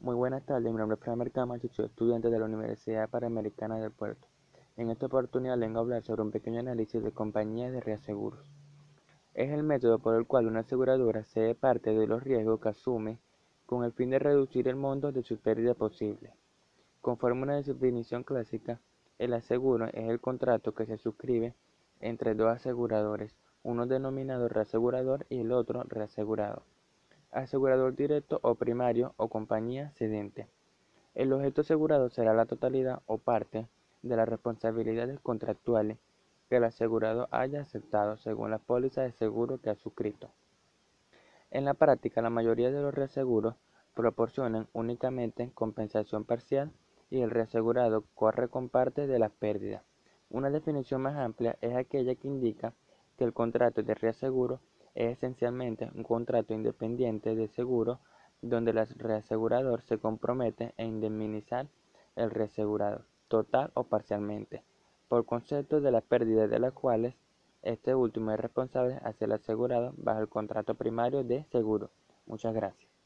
Muy buenas tardes, mi nombre es Fran Camacho, soy estudiante de la Universidad Panamericana del Puerto. En esta oportunidad vengo a hablar sobre un pequeño análisis de compañías de reaseguros. Es el método por el cual una aseguradora cede parte de los riesgos que asume con el fin de reducir el monto de su pérdida posible. Conforme una definición clásica, el aseguro es el contrato que se suscribe entre dos aseguradores, uno denominado reasegurador y el otro reasegurado asegurador directo o primario o compañía cedente. El objeto asegurado será la totalidad o parte de las responsabilidades contractuales que el asegurado haya aceptado según la póliza de seguro que ha suscrito. En la práctica, la mayoría de los reaseguros proporcionan únicamente compensación parcial y el reasegurado corre con parte de las pérdidas. Una definición más amplia es aquella que indica que el contrato de reaseguro es esencialmente un contrato independiente de seguro donde el reasegurador se compromete a indemnizar el reasegurado, total o parcialmente, por concepto de las pérdidas de las cuales este último es responsable hacia el asegurado bajo el contrato primario de seguro. Muchas gracias.